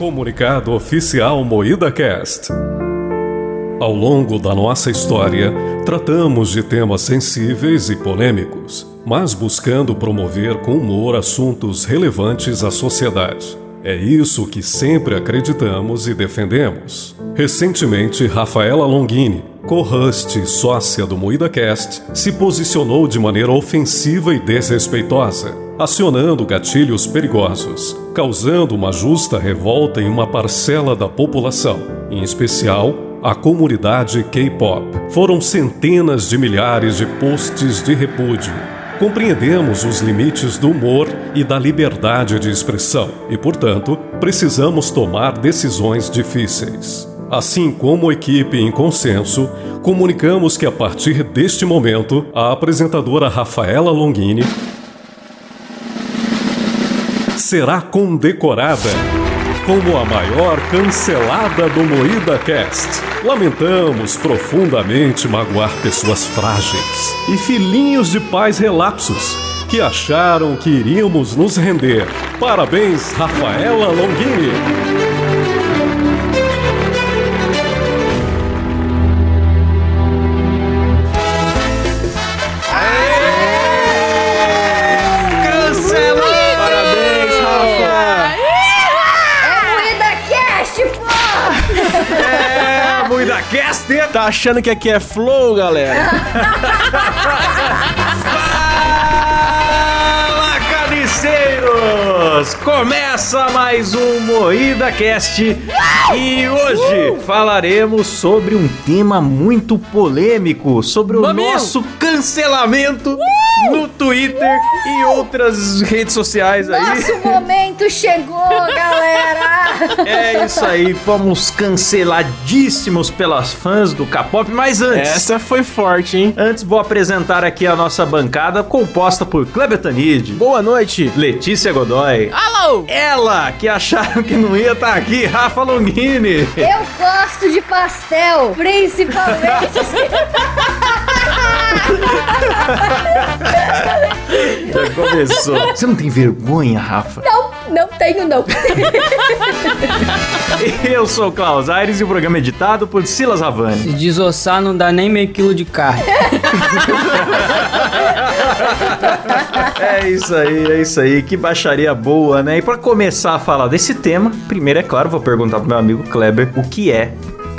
Comunicado Oficial Moída Cast. Ao longo da nossa história, tratamos de temas sensíveis e polêmicos, mas buscando promover com humor assuntos relevantes à sociedade. É isso que sempre acreditamos e defendemos. Recentemente, Rafaela Longini, e sócia do Moída Cast, se posicionou de maneira ofensiva e desrespeitosa, acionando gatilhos perigosos, causando uma justa revolta em uma parcela da população, em especial a comunidade K-pop. Foram centenas de milhares de posts de repúdio. Compreendemos os limites do humor e da liberdade de expressão e, portanto, precisamos tomar decisões difíceis. Assim como equipe em consenso, comunicamos que a partir deste momento, a apresentadora Rafaela Longini será condecorada como a maior cancelada do Moída Cast. Lamentamos profundamente magoar pessoas frágeis e filhinhos de pais relapsos que acharam que iríamos nos render. Parabéns, Rafaela Longini! Caster. Tá achando que aqui é flow, galera? Fala, carniceiros! Começa mais um Moída Cast e hoje falaremos sobre um tema muito polêmico, sobre o Mamilo. nosso cancelamento no Twitter e outras redes sociais aí. Nosso momento chegou, galera! É isso aí, fomos canceladíssimos pelas fãs do K-pop, mas antes... Essa foi forte, hein? Antes vou apresentar aqui a nossa bancada composta por Kleber Tanid, Boa noite. Letícia Godoy, Alô! ela que acharam que não ia estar aqui, Rafa Longini. Eu gosto de pastel, principalmente. Já começou. Você não tem vergonha, Rafa? não, não tenho não. Eu sou o Klaus Aires e o programa é editado por Silas Havani. Se desossar não dá nem meio quilo de carne. É isso aí, é isso aí. Que baixaria boa, né? E pra começar a falar desse tema, primeiro, é claro, vou perguntar pro meu amigo Kleber o que é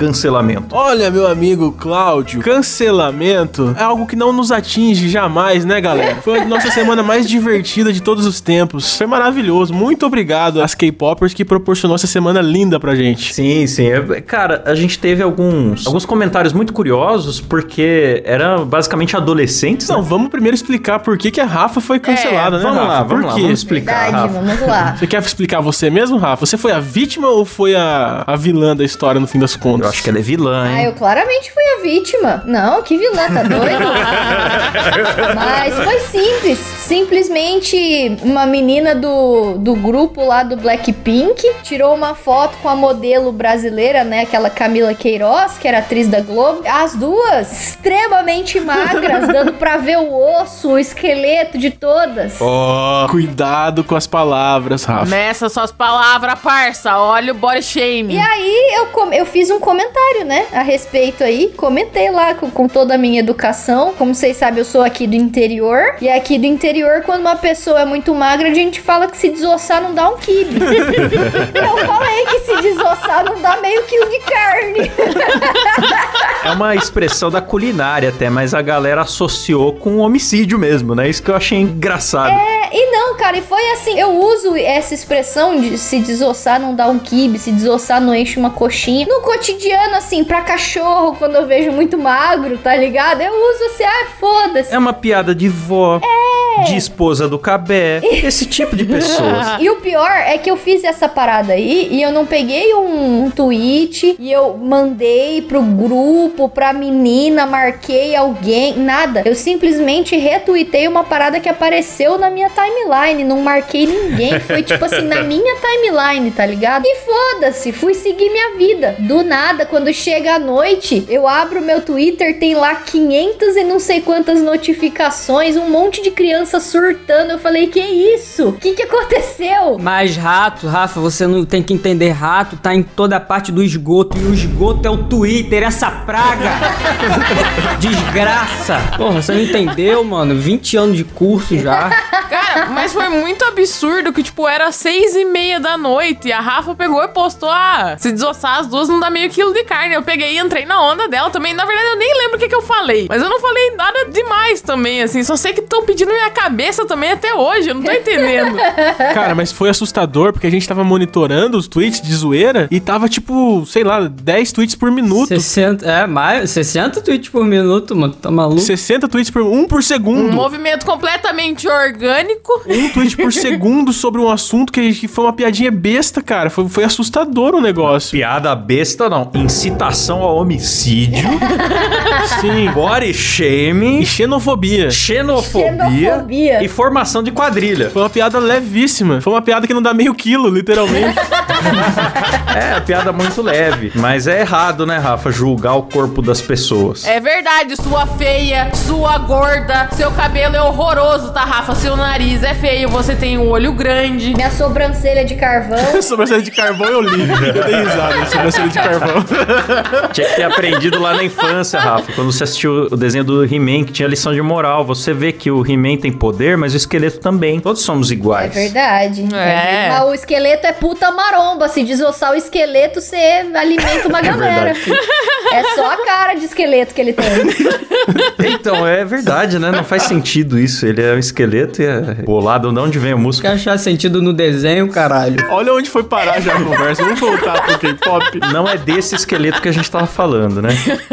cancelamento. Olha, meu amigo Cláudio, cancelamento é algo que não nos atinge jamais, né, galera? Foi a nossa semana mais divertida de todos os tempos. Foi maravilhoso. Muito obrigado às K-Popers que proporcionou essa semana linda pra gente. Sim, sim. É- Cara, a gente teve alguns, alguns comentários muito curiosos, porque eram basicamente adolescentes. Não, né? vamos primeiro explicar por que, que a Rafa foi cancelada, né, vamos Rafa? lá, vamos por lá, quê? vamos explicar, Verdade, Rafa. vamos lá. Você quer explicar você mesmo, Rafa? Você foi a vítima ou foi a, a vilã da história no fim das contas? Acho que ela é vilã, Ah, hein? eu claramente fui a vítima. Não, que vilã, tá doido? Mas foi simples. Simplesmente uma menina do, do grupo lá do Blackpink tirou uma foto com a modelo brasileira, né? Aquela Camila Queiroz, que era atriz da Globo. As duas extremamente magras, dando pra ver o osso, o esqueleto de todas. Ó, cuidado com as palavras, Rafa. Meça suas palavras, parça. Olha o body shame. E aí eu, com- eu fiz um comentário, né, a respeito aí. Comentei lá com, com toda a minha educação. Como vocês sabem, eu sou aqui do interior. E aqui do interior, quando uma pessoa é muito magra, a gente fala que se desossar não dá um quibe. eu falei que se desossar não dá meio quilo de carne. É uma expressão da culinária até, mas a galera associou com homicídio mesmo, né? Isso que eu achei engraçado. É, e não, cara, e foi assim, eu uso essa expressão de se desossar não dá um quibe, se desossar não enche uma coxinha. No cotidiano, assim, pra cachorro, quando eu vejo muito magro, tá ligado? Eu uso assim, ah, foda-se. É uma piada de vó, É. de esposa do cabé, esse tipo de pessoas. E o pior é que eu fiz essa parada aí e eu não peguei um, um tweet e eu mandei pro grupo, pra menina, marquei alguém, nada. Eu simplesmente retuitei uma parada que apareceu na minha timeline, não marquei ninguém. Foi tipo assim, na minha timeline, tá ligado? E foda-se, fui seguir minha vida. Do nada, quando chega a noite, eu abro meu Twitter, tem lá 500 e não sei quantas notificações, um monte de criança crianças surtando. Eu falei, que isso? O que, que aconteceu? Mas rato, Rafa, você não tem que entender. Rato tá em toda parte do esgoto. E o esgoto é o Twitter, essa praga. Desgraça. Porra, você não entendeu, mano? 20 anos de curso já. Cara, mas foi muito absurdo que, tipo, era seis e meia da noite e a Rafa pegou e postou, ah, se desossar as duas não dá meio quilo de carne. Eu peguei e entrei na onda dela também. Na verdade, eu nem lembro o que, que eu falei. Mas eu não falei nada demais também, assim. Só sei que estão pedindo minha cabeça também até hoje. Eu não tô entendendo. Cara, mas foi assustador porque a gente tava monitorando os tweets de zoeira e tava tipo, sei lá, 10 tweets por minuto. 60, é, mais, 60 tweets por minuto, mano. Tá maluco? 60 tweets por um por Um segundo. movimento completamente orgânico. Um tweet por segundo sobre um assunto que, que foi uma piadinha besta, cara. Foi, foi assustador o negócio. Piada besta, não. Incitação ao homicídio, Sim. body E shaming, xenofobia. xenofobia, Xenofobia. e formação de quadrilha. Foi uma piada levíssima. Foi uma piada que não dá meio quilo, literalmente. É, piada muito leve. Mas é errado, né, Rafa? Julgar o corpo das pessoas. É verdade, sua feia, sua gorda, seu cabelo é horroroso, tá, Rafa? Seu nariz é feio, você tem um olho grande. Minha sobrancelha de carvão. sobrancelha de carvão eu li. Eu dei risada. Sobrancelha de carvão. Tinha que ter aprendido lá na infância, Rafa. Quando você assistiu o desenho do He-Man, que tinha lição de moral. Você vê que o He-Man tem poder, mas o esqueleto também. Todos somos É iguais. verdade. É. Mas o esqueleto é puta maromba. Se desossar o esqueleto, você alimenta uma galera. É, só a cara de esqueleto que ele tem. Então, é verdade, né? Não faz sentido isso. Ele é um esqueleto e é bolado. De onde vem o músculo? Quer achar sentido no desenho, caralho? Olha onde foi parar já a conversa. Vamos voltar pro K-pop. Não é desse esqueleto que a gente tava falando, né?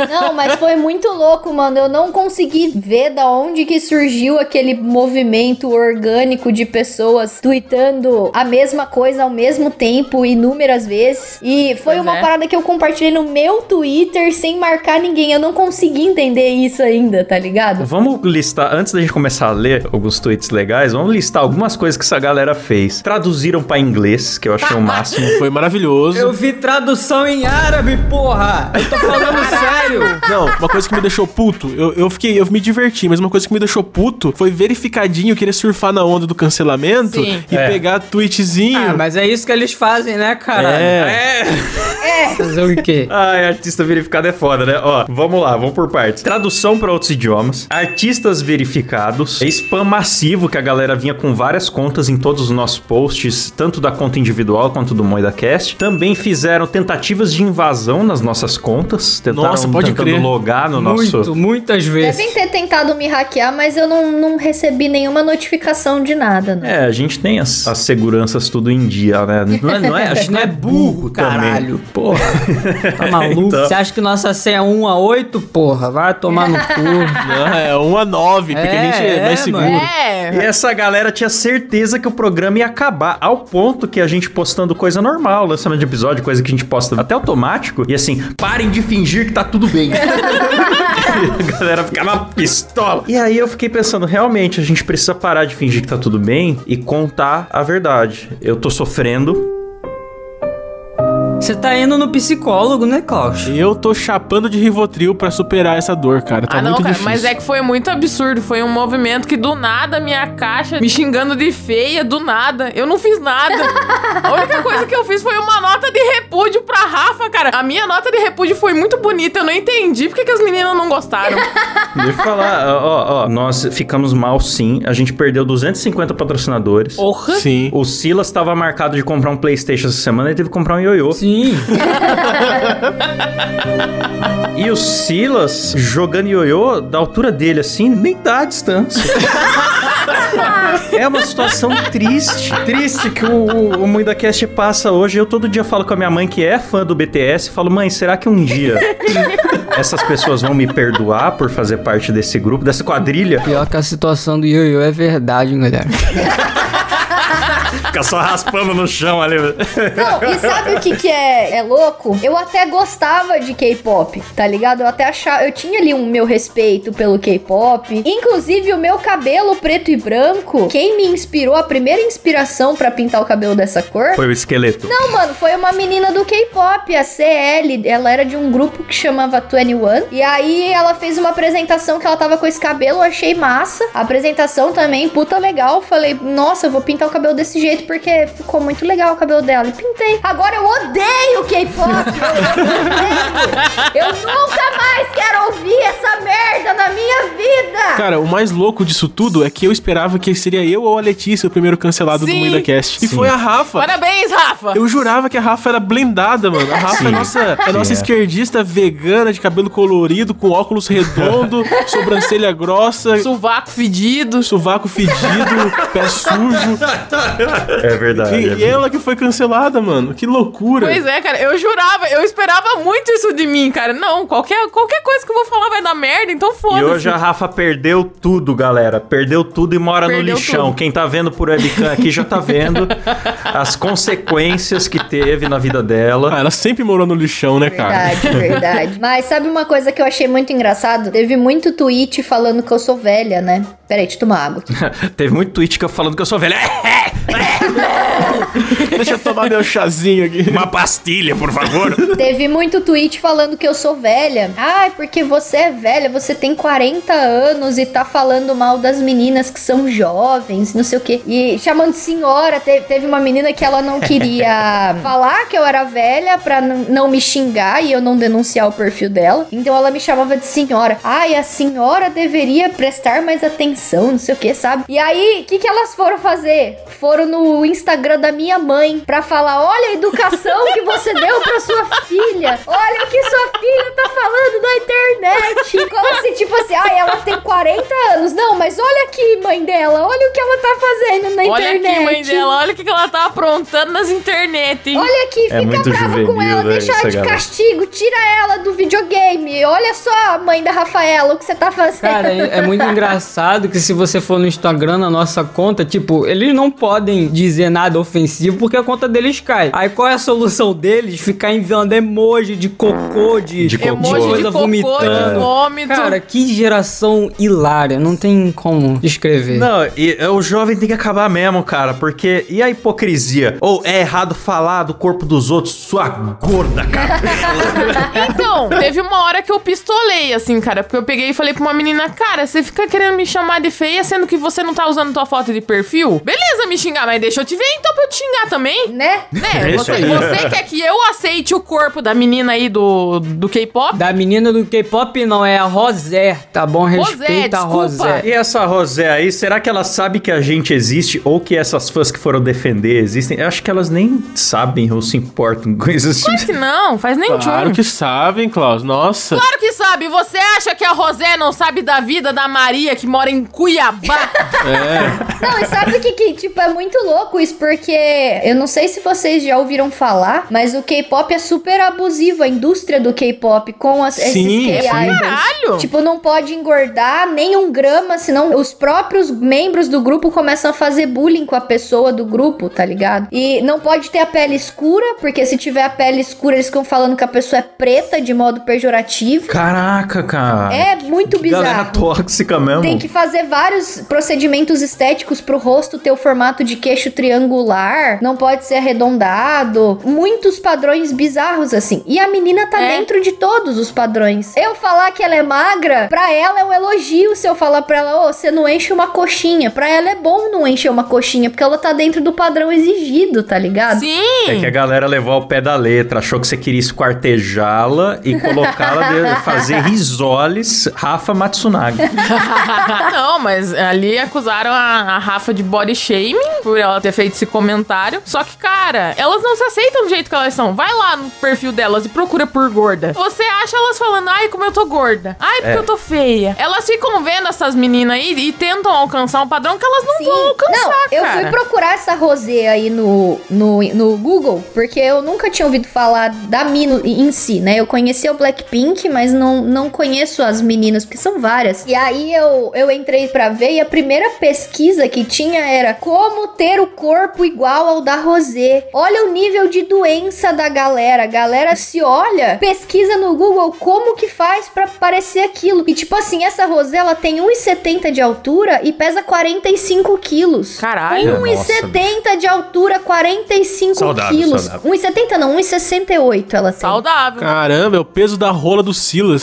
Não, mas foi muito louco, mano. Eu não consegui ver da onde que surgiu aquele movimento orgânico de pessoas tweetando a mesma coisa ao mesmo tempo, inúmeras vezes. E foi Pois uma é. parada que eu compartilhei no meu Twitter sem marcar ninguém. Eu não consegui entender isso ainda, tá ligado? Vamos listar, antes da gente começar a ler alguns tweets legais, vamos listar algumas coisas que essa galera fez. Traduziram pra inglês, que eu achei o máximo. Foi maravilhoso. Eu vi tradução em árabe, porra! Eu tô falando sério! Não, uma coisa que me deixou puto, eu, eu fiquei, eu me diverti, mas uma coisa que me deixou puto foi verificadinho querer surfar na onda do cancelamento Sim. e É. pegar tweetzinho. Ah, mas é isso que eles fazem, né, caralho? É. É. Fazer o quê? Ai, artista verificado é foda, né? Ó, vamos lá, vamos por partes. Tradução pra outros idiomas, artistas verificados, spam massivo que a galera vinha com várias contas em todos os nossos posts, tanto da conta individual quanto do MoidaCast. Também fizeram tentativas de invasão nas nossas contas, tentaram Nossa, pode tentando crer. logar no Muito, nosso muitas vezes. Devem ter tentado me hackear, mas eu não, não recebi nenhuma notificação de nada, né? É, a gente tem as, as seguranças tudo em dia, né? Não é, não é, a gente não é burro também. caralho. Porra. Tá maluco? Então. Você acha que nossa senha é 1 a 8, porra? Vai tomar no cu. Não, é 1 a 9, porque É, a gente é, é, mais seguro. É. E essa galera tinha certeza que o programa ia acabar, ao ponto que a gente postando coisa normal, lançamento de episódio, coisa que a gente posta até automático, e assim, parem de fingir que tá tudo bem. A galera ficava pistola. E aí eu fiquei pensando, realmente, a gente precisa parar de fingir que tá tudo bem e contar a verdade. Eu tô sofrendo. Você tá indo no psicólogo, né, Klaus? Eu tô chapando de Rivotril pra superar essa dor, cara. Tá ah, não, muito cara, difícil. mas é que foi muito absurdo. Foi um movimento que do nada minha caixa me xingando de feia, do nada. Eu não fiz nada. A única coisa que eu fiz foi uma nota de repúdio pra Rafa, cara. A minha nota de repúdio foi muito bonita. Eu não entendi por que, as meninas não gostaram. Deixa eu falar, ó, ó, ó, nós ficamos mal sim, a gente perdeu 250 patrocinadores. Porra. Sim. O Silas tava marcado de comprar um PlayStation essa semana e teve que comprar um ioiô. Sim. E o Silas jogando ioiô da altura dele assim, nem dá a distância. é uma situação triste. Triste que o, o, o MuidaCast passa hoje. Eu todo dia falo com a minha mãe que é fã do BTS e falo, mãe, será que um dia essas pessoas vão me perdoar por fazer parte desse grupo, dessa quadrilha? Pior que a situação do ioiô é verdade, galera. Só raspando no chão ali. Não, e sabe o que que é, é louco? Eu até gostava de K-pop, tá ligado? Eu até achava, eu tinha ali um meu respeito pelo K-pop. Inclusive o meu cabelo preto e branco, quem me inspirou, a primeira inspiração pra pintar o cabelo dessa cor Foi o esqueleto. Não, mano, foi uma menina do K-pop, a CL. Ela era de um grupo que chamava 21. E aí ela fez uma apresentação que ela tava com esse cabelo, eu achei massa. A apresentação também, puta legal. Falei, nossa, eu vou pintar o cabelo desse jeito porque ficou muito legal o cabelo dela. E pintei. Agora eu odeio K-pop. Eu, eu nunca mais quero ouvir essa merda na minha vida. Cara, o mais louco disso tudo é que eu esperava que seria eu ou a Letícia o primeiro cancelado do Sim. Moída Cast. E foi a Rafa. Parabéns, Rafa! Eu jurava que a Rafa era blindada, mano. A Rafa é nossa, é nossa é. esquerdista vegana, de cabelo colorido, com óculos redondo, sobrancelha grossa, Sovaco fedido. sovaco fedido, pé sujo. É verdade. E, e ela que foi cancelada, mano. Que loucura. Pois é, cara, eu jurava, eu esperava muito isso de mim, cara. Não, qualquer, qualquer coisa que eu vou falar vai dar merda, então E foda-se. hoje a Rafa perdeu tudo, galera. Perdeu tudo e mora Perdeu no lixão. tudo. Quem tá vendo por webcam aqui já tá vendo as consequências que teve na vida dela. Ah, ela sempre morou no lixão, né, cara? Verdade, verdade. Mas sabe uma coisa que eu achei muito engraçado? Teve muito tweet falando que eu sou velha, né? Peraí, deixa eu tomar água. Teve muito tweet que eu falando que eu sou velho. Deixa eu tomar meu chazinho aqui. Uma pastilha, por favor. Teve muito tweet falando que eu sou velha. Ai, porque você é velha, você tem 40 anos e tá falando mal das meninas que são jovens, não sei o quê. E chamando de senhora, te- teve uma menina que ela não queria falar que eu era velha pra não me xingar e eu não denunciar o perfil dela. Então ela me chamava de senhora. Ai, a senhora deveria prestar mais atenção, não sei o que, sabe? E aí, o que, que elas foram fazer? Foram no Instagram da minha mãe pra falar: olha a educação que você deu pra sua filha. Olha o que sua filha tá falando na internet. Como se, tipo assim, ai, ela tem 40 anos. Não, mas olha aqui, mãe dela. Olha o que ela tá fazendo na Olha internet. aqui, mãe dela, olha o que ela tá aprontando nas internet, hein? Olha aqui, É fica brava com juvenil, ela, velho, deixa ela de galera. castigo, tira ela do videogame. Olha só, mãe da Rafaela, o que você tá fazendo. Cara, é, é muito engraçado que se você for no Instagram, na nossa conta, tipo, eles não podem dizer nada ofensivo porque a conta deles cai. Aí qual é a solução deles? Ficar enviando emoji de cocô, de, De cocô. Emoji de coisa cocô, de vomitando. vômito. Cara, que geração hilária. Não tem como descrever. Não, e, o jovem tem que acabar mesmo, cara, porque. E a hipocrisia? Ou é errado falar do corpo dos outros, sua gorda, cara. Então, teve uma hora que eu pistolei, assim, cara, porque eu peguei e falei pra uma menina, cara, você fica querendo me chamar de feia, sendo que você não tá usando tua foto de perfil? Beleza me xingar, mas deixa eu te ver então pra eu te xingar também. Né? Né? Deixa Você, você quer que eu aceite o corpo da menina aí do, do K-pop? Da menina do K-pop não, é a Rosé, tá bom? Respeita a desculpa. Rosé. E essa Rosé aí, será que ela sabe que a gente existe? Ou que essas fãs que foram defender existem? Eu acho que elas nem sabem ou se importam com isso. Claro que não, faz nem Claro que sabem, Klaus. Nossa. Claro que sabe. Você acha que a Rosé não sabe da vida da Maria que mora em Cuiabá? É. Não, e sabe o que, que, tipo, é muito louco isso, porque eu não sei se vocês já ouviram falar, mas o K-pop é super abusivo, a indústria do K-pop com as, Sim, esses sim. K-idols. Caralho! Tipo, não pode engordar nem um grama, senão os próprios membros do grupo começam a fazer bullying com a pessoa do grupo, tá ligado? E não pode ter a pele escura, porque se tiver a pele escura, eles ficam falando que a pessoa é preta de modo pejorativo. Caraca, cara. É muito Galera bizarro. tóxica mesmo. Tem que fazer vários procedimentos estéticos pro rosto ter o formato de queixo triangular, não pode ser arredondado, muitos padrões bizarros assim. E a menina tá É. dentro de todos os padrões. Eu falar que ela é magra, pra ela é um elogio se eu falar pra ela, ô, você não enche uma coxinha. Pra ela é bom não encher uma coxinha, porque ela tá dentro do padrão exigido, tá ligado? Sim! É que a galera levou ao pé da letra, achou que você queria esquartejá-la e colocá-la, de fazer risoles Rafa Matsunaga. não, mas ali acusaram a, a Rafa de body shaming por ela ter feito esse comentário. Só que, cara, elas não se aceitam do jeito que elas são. Vai lá no perfil delas e procura por gorda. Você acha elas falando, ai, como eu tô gorda. Ai, porque É. eu tô feia. Elas ficam vendo essas meninas aí e tentam alcançar um padrão que elas não vão alcançar, Não, eu cara. fui procurar essa Rosé aí no, no, no Google, porque eu nunca tinha ouvido falar da mina em si, né? Eu conhecia o Blackpink, mas não, não conheço as meninas, porque são várias. E aí eu, eu entrei pra ver e a primeira pesquisa que tinha era como ter o corpo igual ao da Rosé. Olha o nível de doença da galera. A galera se olha, pesquisa no Google como que faz pra parecer aquilo. E tipo assim, essa Rosé, ela tem 1,70 de altura e pesa 45 quilos. Caralho. 1,70 de altura, 45 Saudável, quilos. saudável. 1,70 não, 1,68 ela tem. Saudável. Caramba, é o peso da rola do Silas.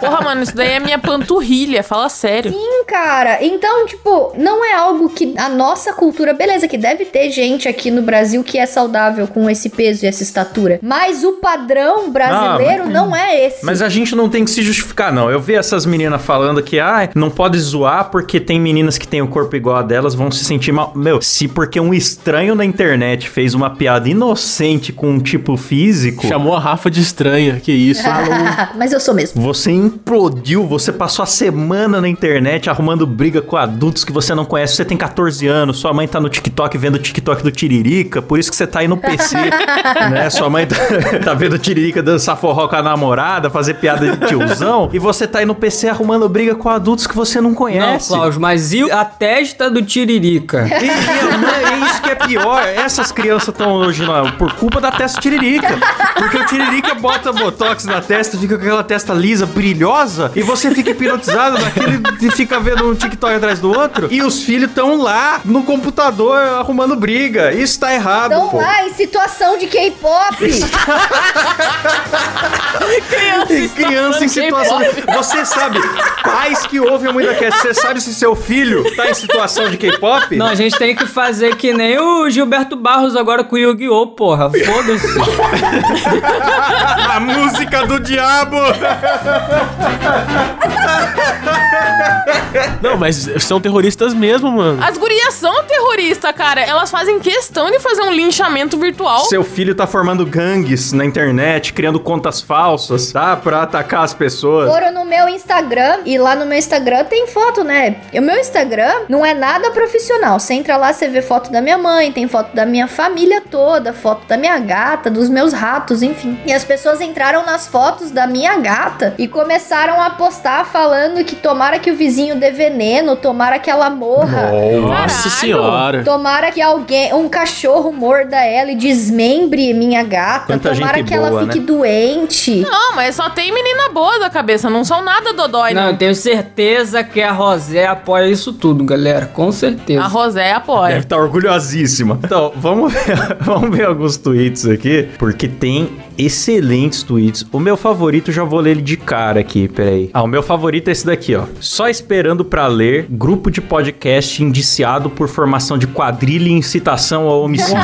Porra, mano, isso daí é minha panturrilha, fala sério. Sim, cara. Então, tipo, não é algo que a nossa cultura. Beleza, que deve ter gente aqui no Brasil que é saudável com esse peso e essa estatura. Mas o padrão brasileiro não, é esse. Mas a gente não tem que se justificar, não. Eu vi essas meninas falando que, ah, não pode zoar porque tem meninas que têm o corpo igual a delas, vão se sentir mal. Meu, se porque um estranho na internet fez uma piada inocente com um tipo físico. Chamou a Rafa de estranha. Que isso? Mas eu sou mesmo. Você implodiu, você passou a semana na internet arrumando briga com adultos que você não conhece. Você tem 14 anos, sua mãe tá no TikTok vendo o TikTok do Tiririca, por isso que você tá aí no PC, né? Sua mãe tá, tá vendo o Tiririca dançar forró com a namorada, fazer piada de tiozão, e você tá aí no PC arrumando briga com adultos que você não Não, conhece. Cláudio, mas e a testa do Tiririca? E, e, não, é isso que é pior. Essas crianças estão hoje lá por culpa da testa tiririca. Porque o tiririca bota botox na testa, fica com aquela testa lisa, brilhosa, e você fica hipnotizado naquele e fica vendo um TikTok atrás do outro. E os filhos estão lá no computador arrumando briga. Isso tá errado, Então pô. lá, em situação de K-pop. Criança, E criança em situação. Você sabe, pais que ouvem muito cast, você sabe se seu filho tá em situação de K-pop? Não, a gente tem que fazer que nem o Gilberto Barros agora com o Yu-Gi-Oh, porra. Foda-se. A música do diabo! Não, mas são terroristas mesmo, mano. As gurias são terroristas, cara. Elas fazem questão de fazer um linchamento virtual. Seu filho tá formando gangues na internet, criando contas falsas, tá? Pra atacar as pessoas. Foram no meu Instagram e lá no meu Instagram tem foto, né? E o meu Instagram não é nada profissional. Você entra lá, você vê foto da minha mãe, tem foto da minha família toda, foto da minha gata, dos meus ratos, enfim. E as pessoas entraram nas fotos da minha gata e começaram a postar falando que tomara que o vizinho dê veneno, tomara que ela morra. Nossa Caralho. senhora. Tomara que alguém, um cachorro morda ela e desmembre minha gata. Quanta Tomara gente que ela boa, fique né? doente. Não, mas só tem menina boa da cabeça, não são nada dodói, Não, não. eu tenho certeza que a Rosé apoia isso tudo, galera. Com certeza. A Rosé apoia. Deve estar orgulhosíssima. Então, vamos ver, vamos ver alguns tweets aqui, porque tem excelentes tweets. O meu favorito, já vou ler ele de cara aqui, peraí. Ah, o meu favorito é esse daqui, ó. Só esperando pra ler, grupo de podcast indiciado por formação de quadrilha e incitação ao homicídio.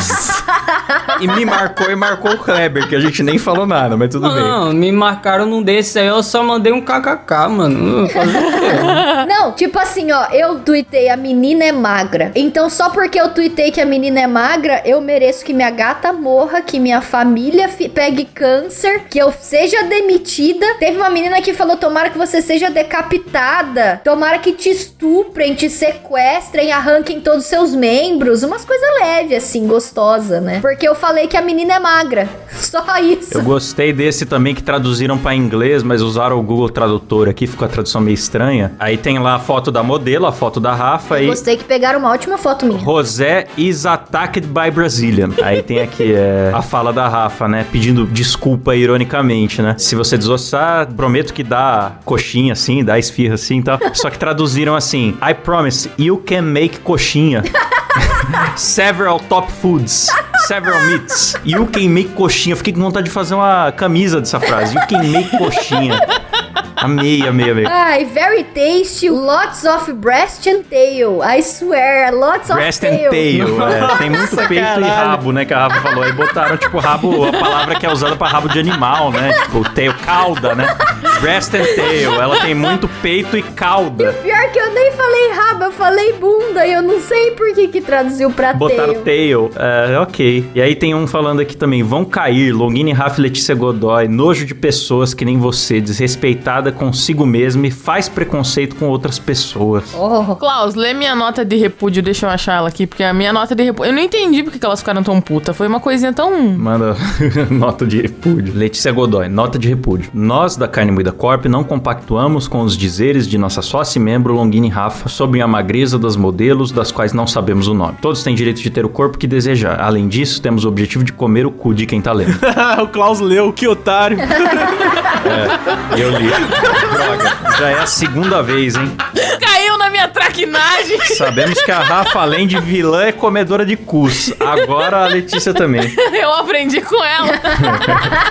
e me marcou e marcou o Kleber, que a gente nem falou nada, mas tudo bem. Não, me marcaram num desse aí, eu só mandei um kkk, mano. Não, tipo assim, ó, eu tuitei a menina é magra. Então só porque eu tuitei que a menina é magra, eu mereço que minha gata morra, que minha família fi- pegue câncer, que eu seja demitida. Teve uma menina que falou: tomara que você seja decapitada, tomara que te estuprem, te sequestrem, arranquem todos os seus membros. Umas coisas leves, assim, gostosa, né? Porque eu falei que a menina é magra. Só isso. Eu gostei desse também que traduziram pra inglês, mas usaram o Google Tradutor aqui, ficou a tradução meio estranha. Aí tem lá a foto da modelo, a foto da Rafa e Gostei que pegaram uma ótima foto minha. José is attacked by Brazilian. Aí tem aqui é, a fala da Rafa, né? Pedindo desculpa ironicamente, né? Se você desossar, prometo que dá coxinha assim, dá esfirra assim e tal. Só que traduziram assim: I promise you can make coxinha. Several top foods. Several meats. You can make coxinha. Fiquei com vontade de fazer uma camisa dessa frase. You can make coxinha. Amei, amei, amei. Ai, very tasty, lots of breast and tail. I swear, lots Breast of and tail. tail. é. Tem muito Nossa, peito e caralho. rabo, né? Que a Rafa falou. Aí botaram, tipo, rabo, a palavra que é usada pra rabo de animal, né? Tipo, tail, cauda, né? Breast and tail. Ela tem muito peito e cauda. Pior que eu nem falei rabo, eu falei bunda e eu não sei por que que traduziu pra Botaram tail. tail. É, ok. E aí tem um falando aqui também. Vão cair. Longini, Rafa e Letícia Godoy. Nojo de pessoas que nem você. Desrespeitada consigo mesma e faz preconceito com outras pessoas. Oh. Klaus, lê minha nota de repúdio, deixa eu achar ela aqui, porque a minha nota de repúdio. Eu não entendi porque que elas ficaram tão puta. Foi uma coisinha tão. Manda nota de repúdio. Letícia Godoy, nota de repúdio. Nós da Carne Moída Corp não compactuamos com os dizeres de nossa sócia e membro Longini Rafa sobre a magreza das modelos das quais não sabemos o nome. Todos têm direito de ter o corpo que desejar. Além disso, temos o objetivo de comer o cu de quem tá lendo. o Klaus leu, que otário. Eu li. Droga, já é a segunda vez, hein? Caiu traquinagem! Sabemos que a Rafa, além de vilã, é comedora de cus. Agora a Letícia também. Eu aprendi com ela.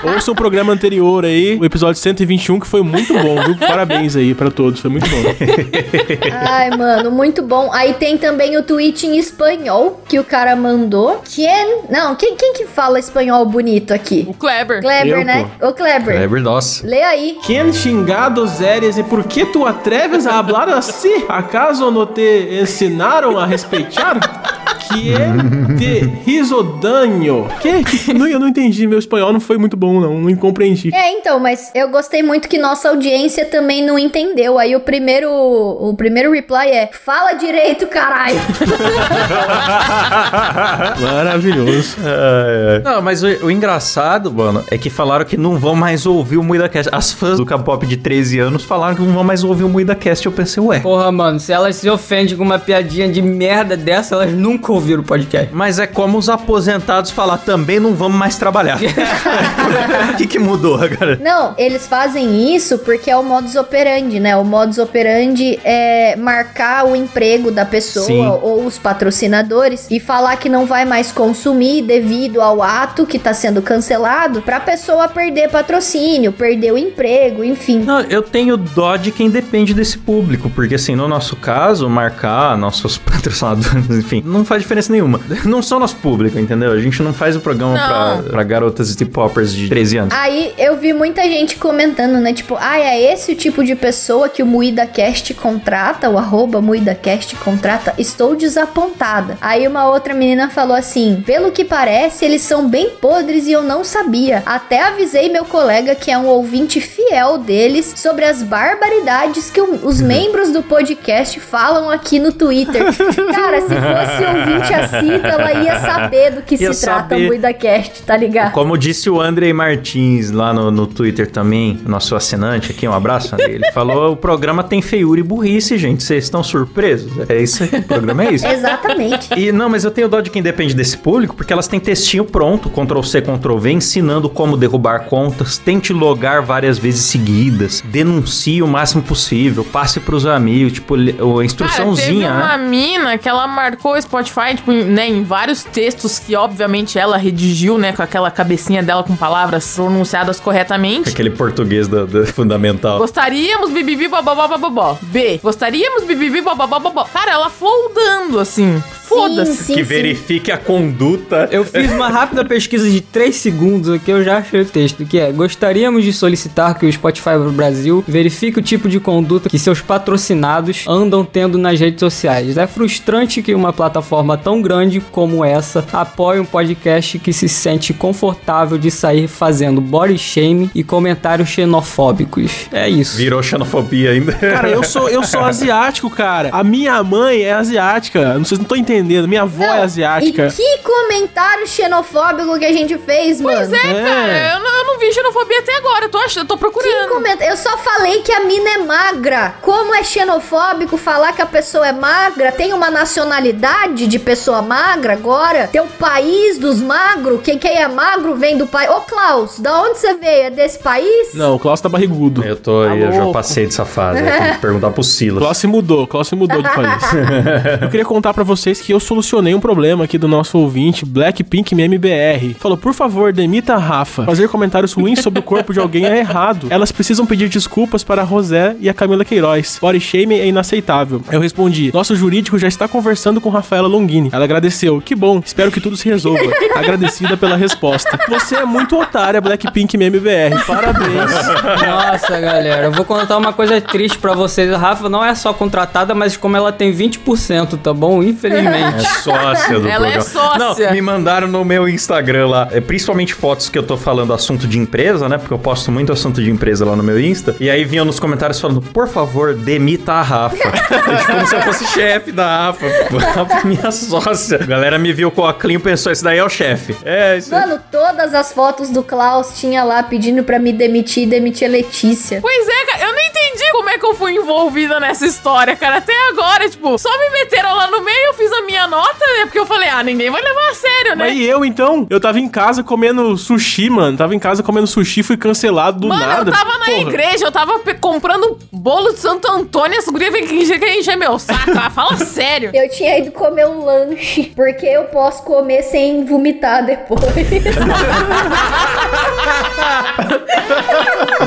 Ouça o programa anterior aí, o episódio 121, que foi muito bom, viu? Parabéns aí pra todos, foi muito bom. Ai, mano, muito bom. Aí tem também o tweet em espanhol que o cara mandou. Quem? Não, quem, quem que fala espanhol bonito aqui? O Kleber. Kleber, Eu, né? Ô, Kleber. Kleber, nossa. Lê aí. Quem xingados eres e por que tu atreves a hablar assim? Acaso não te ensinaram a respeitar? Que é de risodanho. Que? que- Não, eu não entendi, meu espanhol não foi muito bom, não. Não compreendi. É, então, mas eu gostei muito que nossa audiência também não entendeu. Aí o primeiro, o primeiro reply é: fala direito, caralho. Maravilhoso. Não, mas o, o engraçado, mano, é que falaram que não vão mais ouvir o MuidaCast. As fãs do K-pop de 13 anos falaram que não vão mais ouvir o MuidaCast. Eu pensei, ué. Porra, mano, se elas se ofendem com uma piadinha de merda dessa, elas nunca ouviram o podcast. Mas é como os aposentados falar, também não vamos mais trabalhar. O que, que mudou agora? Não, eles fazem isso porque é o modus operandi, né? O modus operandi é marcar o emprego da pessoa Sim. ou os patrocinadores e falar que não vai mais consumir devido ao ato que tá sendo cancelado pra pessoa perder patrocínio, perder o emprego, enfim. Não, eu tenho dó de quem depende desse público, porque assim, no nosso caso, marcar nossos patrocinadores, enfim, não faz diferença nenhuma. Não são nosso público, entendeu? A gente não faz o programa Não. pra, pra garotas e poppers de 13 anos. Aí eu vi muita gente comentando, né? Tipo, ah, é esse o tipo de pessoa que o MuidaCast contrata, o arroba MuidaCast contrata? Estou desapontada. Aí uma outra menina falou assim: pelo que parece, eles são bem podres e eu não sabia. Até avisei meu colega, que é um ouvinte fiel deles, sobre as barbaridades que o- os membros do podcast falam aqui no Twitter. Cara, se fosse ouvinte assíduo, ela ia saber do que Ia se trata o MuidaCast, tá ligado? Como disse o Andrei Martins lá no, no Twitter também, nosso assinante aqui, um abraço, Andrei. Ele falou: o programa tem feiura e burrice, gente. Vocês estão surpresos? É isso aí, o programa é isso. Exatamente. E não, mas eu tenho dó de quem depende desse público, porque elas têm textinho pronto, Ctrl C, Ctrl V, ensinando como derrubar contas, tente logar várias vezes seguidas, denuncie o máximo possível, passe pros amigos, tipo, a Cara, teve instruçãozinha, uma né? mina que ela marcou o Spotify, tipo, em- né, em vários textos que, obviamente, ela redigiu, né, com aquela cabecinha dela com palavras pronunciadas corretamente. Aquele português da, da fundamental. Gostaríamos bibibi bababababó. B. Gostaríamos bibibi babababó. Cara, ela flowdando, assim. Foda-se. Sim, que sim. verifique a conduta. Eu fiz uma rápida pesquisa de 3 segundos aqui, eu já achei o texto, que é Gostaríamos de solicitar que o Spotify do Brasil verifique o tipo de conduta que seus patrocinados andam tendo nas redes sociais. É frustrante que uma plataforma tão grande como essa apoie um podcast que se sente confortável de sair fazendo body shame e comentários xenofóbicos. É isso. Virou xenofobia ainda. Cara, eu sou, eu sou asiático, cara. A minha mãe é asiática. Vocês não estão entendendo. Minha avó é asiática. E que comentário xenofóbico que a gente fez, Pois mano. é, cara. Eu não, eu não vi xenofobia até agora. Eu tô, achando, eu tô Que procurando. comenta- Eu só falei que a mina é magra. Como é xenofóbico falar que a pessoa é magra? Tem uma nacionalidade de pessoa magra agora? Tem o país dos magros? Quem, quem é magro vem do país. Ô, Klaus, da onde você veio? É desse país? Não, o Klaus tá barrigudo. Eu tô aí, eu já passei dessa fase. Tenho que perguntar pro O Silas. Klaus se mudou, o Klaus se mudou de país. eu queria contar pra vocês que eu solucionei um problema aqui do nosso ouvinte, Blackpink MMBR. Falou, por favor, demita a Rafa. Fazer comentários ruins sobre o corpo de alguém é errado. Elas precisam pedir desculpas para a Rosé e a Camila Queiroz. Body shaming é inaceitável. Eu respondi, nosso jurídico já está conversando com Rafaela Longini. Ela agradeceu, que bom, espero que tudo se resolva. Agradecida pela resposta. Você é muito otária, Blackpink MMBR. Parabéns. Nossa, galera, eu vou contar uma coisa triste pra vocês. A Rafa não é só contratada, mas como ela tem 20%, tá bom? Infelizmente. É sócia do Ela é programa. sócia. Não, me mandaram no meu Instagram lá, é, principalmente fotos que eu tô falando assunto de empresa, né? Porque eu posto muito assunto de empresa lá no meu Insta. E aí vinham nos comentários falando, por favor, demita a Rafa. Eu, como se eu fosse chefe da Rafa. A Rafa é minha sócia. A galera me viu com o Clean e pensou, esse daí é o chefe. É, isso. Mano, todas as fotos do Klaus tinha lá pedindo pra me demitir e demitir a Letícia. Pois é, cara, eu não entendi como é que eu fui envolvida nessa história, cara. Até agora, tipo, só me meteram lá no meio, eu fiz a minha nota, né? Porque eu falei, ah, ninguém vai levar a sério, né? Mas e eu, então? Eu tava em casa comendo sushi, mano. Tava em casa comendo sushi, fui cancelado do Mano, nada. eu tava na Porra. igreja, eu tava comprando bolo de Santo Antônio, essa guria vem encher meu saco. Ah, fala sério. Eu tinha ido comer um lanche, porque eu posso comer sem vomitar depois.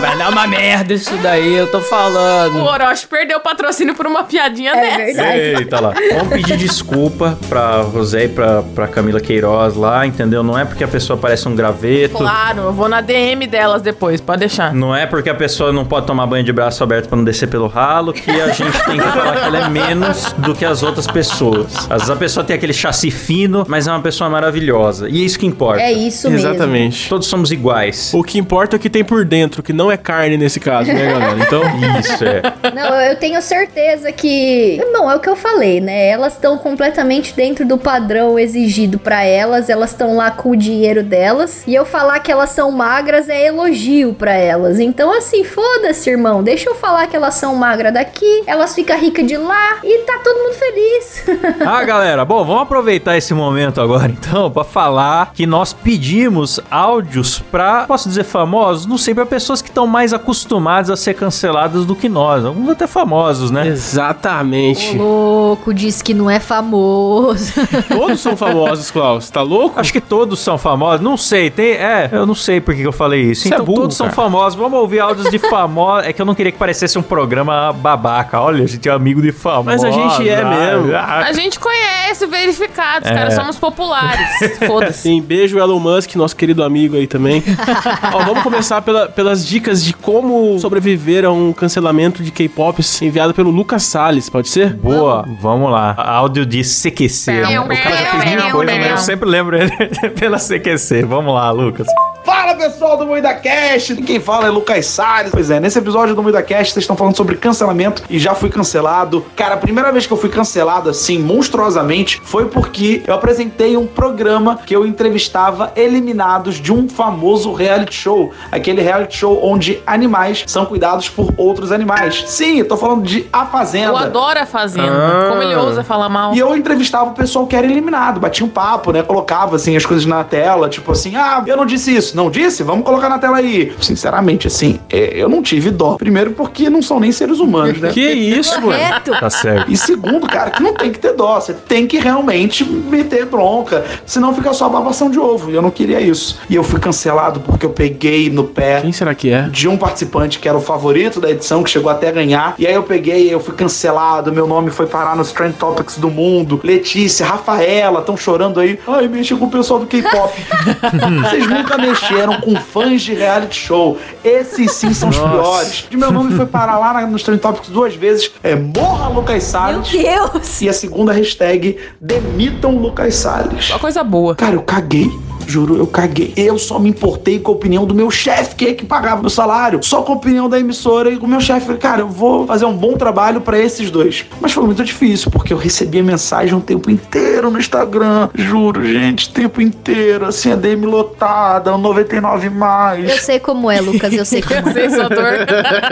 Vai dar uma merda isso daí, eu tô O falando. Orochi perdeu o patrocínio por uma piadinha É dessa. verdade. Eita lá. Vamos pedir desculpa pra Rosé e pra, pra Camila Queiroz lá, entendeu? Não é porque a pessoa parece um graveto. Claro, eu vou na DM delas depois, pode deixar. Não é porque a pessoa não pode tomar banho de braço aberto pra não descer pelo ralo que a gente tem que falar que ela é menos do que as outras pessoas. Às vezes a pessoa tem aquele chassi fino, mas é uma pessoa maravilhosa. E é isso que importa. É isso mesmo. Exatamente. Todos somos iguais. O que importa é o que tem por dentro, que não é carne nesse caso, né, galera? Então, Isso é. Não, eu tenho certeza que. Bom, é o que eu falei, né? Elas estão completamente dentro do padrão exigido pra elas. Elas estão lá com o dinheiro delas. E eu falar que elas são magras é elogio pra elas. Então, assim, foda-se, irmão. Deixa eu falar que elas são magras daqui. Elas ficam ricas de lá. E tá todo mundo feliz. Ah, galera, bom, vamos aproveitar esse momento agora então pra falar que nós pedimos áudios pra, posso dizer famosos, não sei, pra pessoas que estão mais acostumadas a ser canceladas do que nós, alguns até famosos, né? exatamente. louco, diz que não é famoso. Todos são famosos, Klaus. Tá louco? Acho que todos são famosos, não sei, tem, é, eu não sei por que eu falei isso. Você é então burro, todos são cara. famosos, vamos ouvir áudios de famosos, é que eu não queria que parecesse um programa babaca, olha, a gente é amigo de famosos. Mas a gente é mesmo. Ah, A gente conhece, verificados, É. cara, somos populares. Foda-se. Sim, beijo Elon Musk, nosso querido amigo aí também. Ó, vamos começar pela- pelas dicas de como sobreviver a um cancelamento de K-pop enviado pelo Lucas Salles, pode ser? Boa, vamos lá. Áudio de CQC. O cara já fez mil coisas, mas eu sempre lembro ele pela CQC. Vamos lá, Lucas. Fala pessoal do Moída Cast, quem fala é Lucas Salles. Pois é, nesse episódio do Moída Cast vocês estão falando sobre cancelamento e já fui cancelado. Cara, a primeira vez que eu fui cancelado assim, monstruosamente, foi porque eu apresentei um programa que eu entrevistava eliminados de um famoso reality show. Aquele reality show onde animais são cuidados por outros animais. Sim, eu tô falando de A Fazenda. Eu adoro a Fazenda. Ah. Como ele ousa falar mal. E eu entrevistava o pessoal que era eliminado, batia um papo, né? Colocava assim as coisas na tela, tipo assim, ah, eu não disse isso. Não disse? Vamos colocar na tela aí. Sinceramente, assim, é, eu não tive dó. Primeiro porque não são nem seres humanos, né? Que isso, mano? Tá certo. E segundo, cara, que não tem que ter dó. Você tem que realmente meter bronca. Senão fica só babação de ovo. E eu não queria isso. E eu fui cancelado porque eu peguei no pé Quem será que é? de um participante que era o favorito da edição, que chegou até a ganhar. E aí eu peguei, eu fui cancelado, meu nome foi parar nos Trend Topics do mundo. Letícia, Rafaela, estão chorando aí. Ai, mexe com o pessoal do K-pop. Vocês nunca mexeram com fãs de reality show. Esses sim são os Nossa. piores. E meu nome foi parar lá na- nos Trend Topics duas vezes. É Morra Lucas Meu Salles. Deus. E a segunda hashtag Demitam Lucas Salles. Uma coisa boa. Cara, eu caguei. Juro, eu caguei. Eu só me importei com a opinião do meu chefe, que é que pagava meu salário. Só com a opinião da emissora e com o meu chefe. Falei, cara, eu vou fazer um bom trabalho pra esses dois. Mas foi muito difícil, porque eu recebia mensagem o tempo inteiro no Instagram. Juro, gente, o tempo inteiro. Assim, a DM lotada, o 99 mais. Eu sei como é, Lucas, eu sei como é. Sua dor.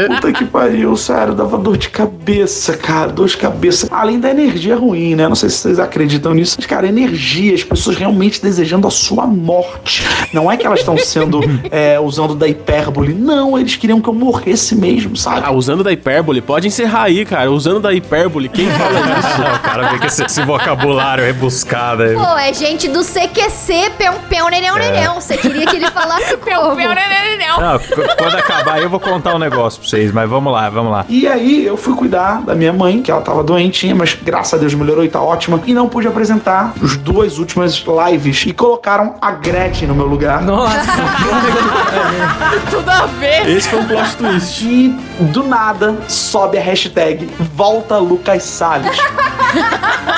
Puta que pariu, sério, dava dor de cabeça, cara, dor de cabeça. Além da energia ruim, né? Não sei se vocês acreditam nisso, mas, cara, energia, as pessoas realmente desejando a sua morte. Não é que elas estão sendo é, usando da hipérbole, não, eles queriam que eu morresse mesmo, sabe? Ah, usando da hipérbole, pode encerrar aí, cara. Usando da hipérbole, quem fala isso? o cara vê que esse, esse vocabulário rebuscado aí. Pô, é gente do CQC, peão, peão, neném, neném. Você queria que ele falasse como? meu, né, né, né, não. Não, qu- quando acabar aí eu vou contar um negócio pra vocês, mas vamos lá, vamos lá. E aí eu fui cuidar da minha mãe, que ela tava doentinha, mas graças a Deus melhorou e tá ótima. E não pude apresentar as duas últimas lives. E colocaram a Gretchen no meu lugar. Nossa, Tudo a ver. Esse foi um plot twist. E do nada sobe a hashtag Volta Lucas Salles.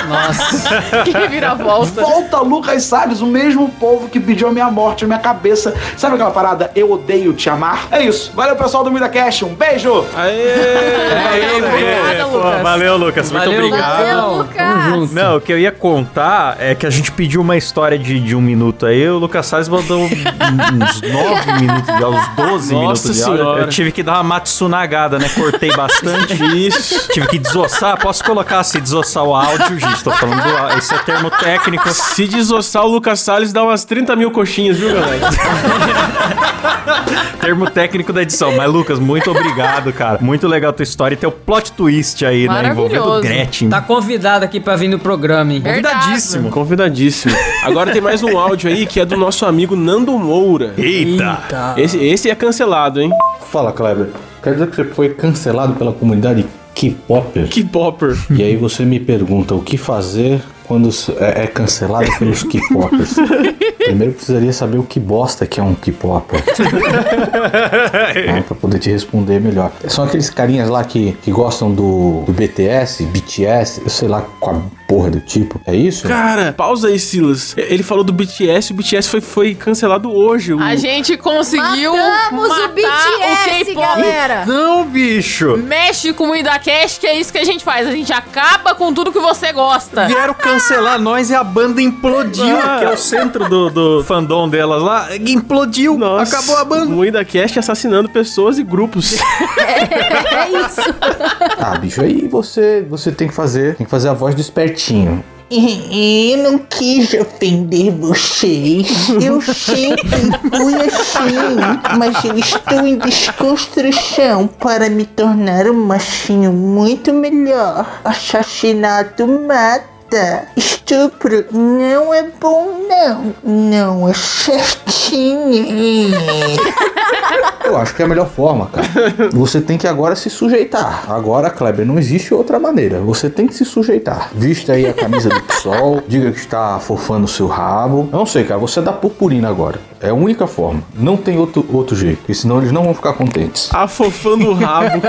Nossa. Que vira-volta. Volta Lucas Salles, o mesmo povo que pediu a minha morte, a minha cabeça. Sabe aquela parada? Eu odeio te amar. É isso. Valeu, pessoal do Mida Cash. Um beijo. Aê! Obrigada, Pô, Lucas. Valeu, Lucas. Muito Valeu, obrigado. Valeu, Tamo Lucas. junto. Não, o que eu ia contar é que a gente pediu uma história de, de um minuto aí, o Lucas Salles mandou uns 9 minutos de uns 12 Nossa minutos de áudio. senhora. Eu tive que dar uma matsunagada, né? Cortei bastante. Isso. tive que desossar. Posso colocar assim, desossar o áudio, gente? Tô falando do áudio. Esse é termo técnico. Se desossar o Lucas Salles, dá umas 30 mil coxinhas, viu, galera? Termo técnico da edição. Mas, Lucas, muito obrigado, cara. Muito legal a tua história e teu plot twist aí, né? Envolvendo. Gretchen. Tá convidado aqui pra vir no programa, hein? convidadíssimo. Convidadíssimo. Agora tem mais um áudio aí que é do nosso amigo Nando Moura. Eita! Esse, esse é cancelado, hein? Fala, Kleber. Quer dizer que você foi cancelado pela comunidade K-Popper? Que popper. E aí você me pergunta o que fazer quando é é cancelado pelos K-Poppers. Primeiro precisaria saber o que bosta que é um K-Popper. né, pra poder te responder melhor. São aqueles carinhas lá que, que gostam do, do BTS, BTS, eu sei lá qual a porra do tipo. É isso? Cara, pausa aí, Silas. Ele falou do BTS, o BTS foi, foi cancelado hoje. O- A gente conseguiu Matamos matar o BTS, K-pop. galera. Não, bicho! Mexe com o IdaCast, que é isso que a gente faz. A gente acaba com tudo que você gosta. Vieram cancelar nós e a banda implodiu, Ah. que é o centro do, do fandom delas lá. Implodiu, Nossa, acabou a banda. O IdaCast assassinando pessoas e grupos. É isso. Ah, bicho, aí você, você tem que fazer, tem que fazer a voz do espertinho. Eu não quis ofender vocês. Eu sempre fui assim. Mas eu estou em desconstrução para me tornar um machinho muito melhor. Assassinato mata. Estupro não é bom, não. Não é certinho. Eu acho que é a melhor forma, cara. Você tem que agora se sujeitar. Agora, Kleber, não existe outra maneira. Você tem que se sujeitar. Vista aí a camisa do PSOL, diga que está fofando o seu rabo. Eu não sei, cara, você dá purpurina agora. É a única forma. Não tem outro, outro jeito, porque senão eles não vão ficar contentes. Afofando o rabo.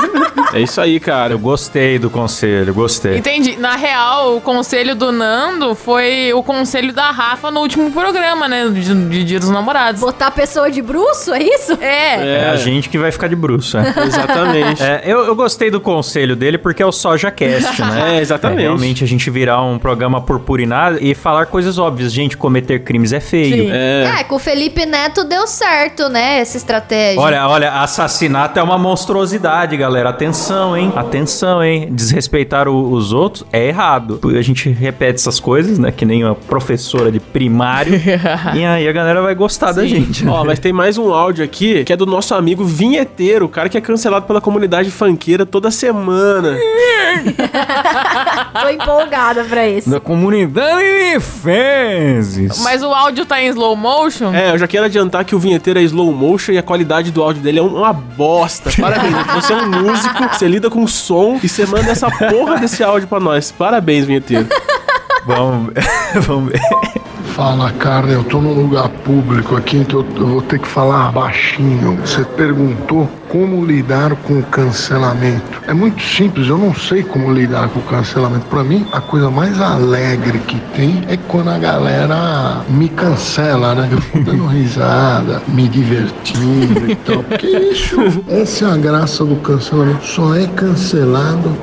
é isso aí, cara. Eu gostei do conselho, gostei. Entendi. Na real, o conselho do Nando foi o conselho da Rafa no último programa, né? De, de Dia dos Namorados. Botar a pessoa de bruxo, é isso? É. É a gente que vai ficar de bruxo, é. Exatamente. É, eu, eu gostei do conselho dele porque é o SojaCast, né? É, exatamente. realmente a gente virar um programa purpurinado e falar coisas óbvias. Gente, cometer crimes é feio. Sim. É. É, o Felipe Neto deu certo, né? Essa estratégia. Olha, olha, assassinato é uma monstruosidade, galera. Atenção, hein? Atenção, hein? Desrespeitar o- os outros é errado. A gente repete essas coisas, né? Que nem uma professora de primário. e aí a galera vai gostar da gente. né? Ó, mas tem mais um áudio aqui que é do nosso amigo vinheteiro, o cara que é cancelado pela comunidade funkeira toda semana. Tô empolgada pra isso. Da comunidade de fezes. Mas o áudio tá em slow motion? É, eu já quero adiantar que o vinheteiro é slow motion e a qualidade do áudio dele é um- uma bosta. Parabéns, você é um músico, você lida com som e você manda essa porra desse áudio pra nós. Parabéns, vinheteiro. Vamos ver. Vamos ver. Fala, cara, eu tô num lugar público aqui, então eu vou ter que falar baixinho. Você perguntou como lidar com o cancelamento. É muito simples, eu não sei como lidar com o cancelamento. Pra mim, a coisa mais alegre que tem é quando a galera me cancela, né? Eu fico dando risada, me divertindo e tal. Porque isso, essa é a graça do cancelamento. Só é cancelado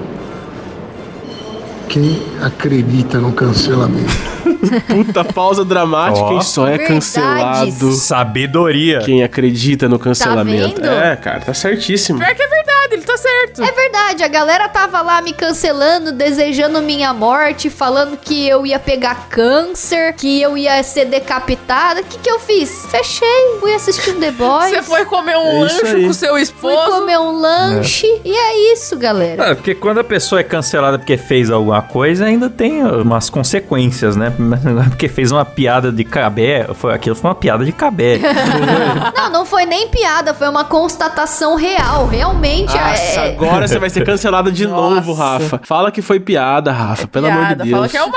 quem acredita no cancelamento. Puta pausa dramática, Ó. hein? Só é Verdades. cancelado Sabedoria. quem acredita no cancelamento. Tá vendo? é, cara, tá certíssimo. Pior que é tá certo. É verdade, a galera tava lá me cancelando, desejando minha morte, falando que eu ia pegar câncer, que eu ia ser decapitada. O que que eu fiz? Fechei, fui assistir The Boys. Você foi comer um É lanche aí. com seu Fui esposo. comer um lanche. E é isso, galera. É, porque quando a pessoa é cancelada porque fez alguma coisa, ainda tem umas consequências, né? Porque fez uma piada de cabé, foi, aquilo foi uma piada de cabé. Não, não foi nem piada, foi uma constatação real. Realmente, Ah, é, Nossa, agora você vai ser cancelada de novo, Rafa. Fala que foi piada, Rafa, pelo amor de Piada, Deus. Fala que é humor.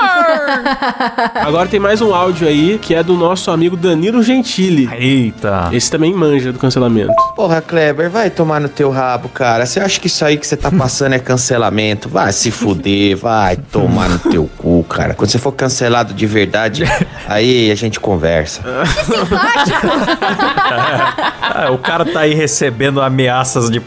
Agora tem mais um áudio aí, que é do nosso amigo Danilo Gentili. Eita. Esse também manja do cancelamento. Porra, Kleber, vai tomar no teu rabo, cara. Você acha que isso aí que você tá passando é cancelamento? Vai se fuder, vai tomar no teu cu, cara. Quando você for cancelado de verdade, aí a gente conversa. Ah, o cara tá aí recebendo ameaças de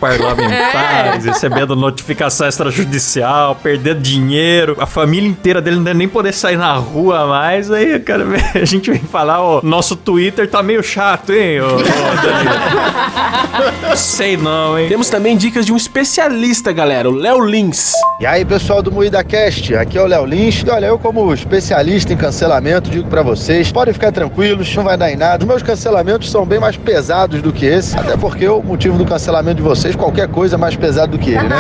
parlamentares, recebendo notificação extrajudicial, perdendo dinheiro. A família inteira dele não deve nem poder sair na rua mais. Aí, cara, a gente vem falar, ó, nosso Twitter tá meio chato, hein, ô, ô? Sei não, hein? Temos também dicas de um especialista, galera, o Léo Lins. E aí, pessoal do Moída Cast, aqui é o Léo Lins. E olha, eu como especialista em cancelamento, digo pra vocês, podem ficar tranquilos, não vai dar em nada. Os meus cancelamentos são bem mais pesados do que esse, até porque o motivo do cancelamento de vocês, qualquer coisa é mais pesado do que ele, né?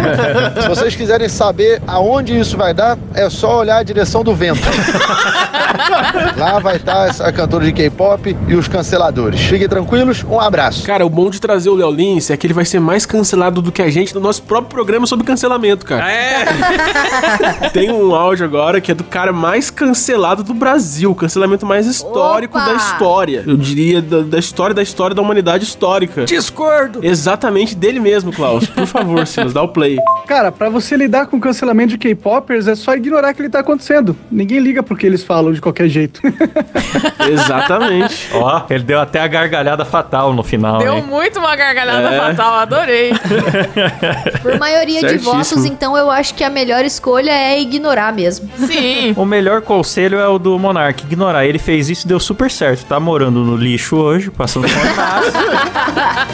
Se vocês quiserem saber aonde isso vai dar, é só olhar a direção do vento. Lá vai estar essa cantora de K-pop e os canceladores. Fiquem tranquilos, um abraço. Cara, o bom de trazer o Léo Lins é que ele vai ser mais cancelado do que a gente no nosso próprio programa sobre cancelamento, cara. É, Tem um áudio agora que é do cara mais cancelado do Brasil, o cancelamento mais histórico Opa! da história. Eu diria da, da história da história da humanidade histórica. discordo. Exatamente dele mesmo, Klaus. Por favor, Silas, dá o play. Cara, pra você lidar com o cancelamento de K-popers é só ignorar que ele tá acontecendo. Ninguém liga porque eles falam de qualquer jeito. Exatamente. Ó, ele deu até a gargalhada fatal no final, Deu hein? muito uma gargalhada É. fatal, adorei. Por maioria de Certíssimo. votos, então eu acho que a melhor escolha é ignorar mesmo. Sim. O melhor conselho é o do Monark, ignorar. Ele fez isso e deu super certo. Tá morando no lixo hoje, passando fome, mas,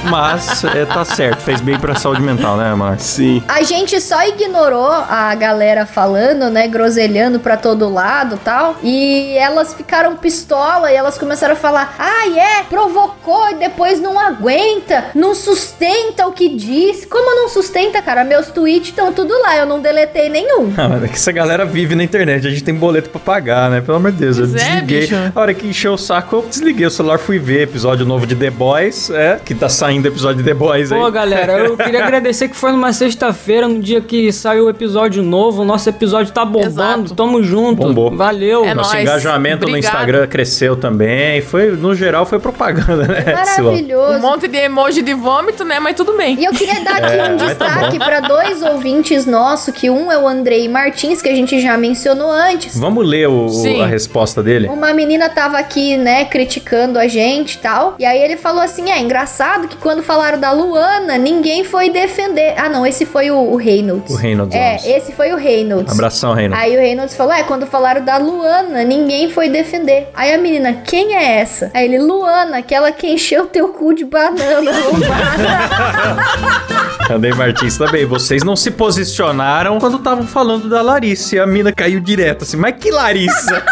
mas é, tá certo. Fez bem pra saúde mental, né, Monark? Sim. A gente só ignorou a galera falando, né, groselhando pra todo lado tal. E elas ficaram pistola e elas começaram a falar: ah, é, provocou e depois não aguenta, não sustenta o que diz. Como não sustenta, cara? Meus tweets estão tudo lá, eu não deletei nenhum. Ah, mas é que essa galera vive na internet, a gente tem boleto pra pagar, né? Pelo amor de Deus, eu Pois é, desliguei. bicho. a hora que encheu o saco, eu desliguei o celular, fui ver episódio novo de The Boys, é, que tá saindo episódio de The Boys aí. Pô, galera, eu queria agradecer que foi numa sexta-feira, no dia que saiu o episódio novo. O nosso episódio tá bombando. Exato. Tamo junto. Bombou. Valeu. É Nosso nóis. Engajamento no Obrigado. Instagram cresceu também. Foi, no geral, foi propaganda, né? Um Maravilhoso. monte de emoji de vômito, né? Mas tudo bem. E eu queria dar aqui É, um tá destaque pra dois ouvintes nossos, que um é o Andrei Martins, que a gente já mencionou antes. Vamos ler o- a resposta dele? Uma menina tava aqui, né, criticando a gente e tal. E aí ele falou assim: é engraçado que quando falaram da Luana, ninguém foi defender. Ah, não, esse foi o, o Reynolds. O Reynolds É, Alves. esse foi o Reynolds. Abração, Reynolds. Aí o Reynolds falou: é, quando falaram da Luana, ninguém foi defender. Aí a menina, quem é essa? Aí ele, Luana, aquela que encheu teu cu de banana. Andrei Martins também. Vocês não se posicionaram quando estavam falando da Larissa. E a mina caiu direto assim. Mas que Larissa?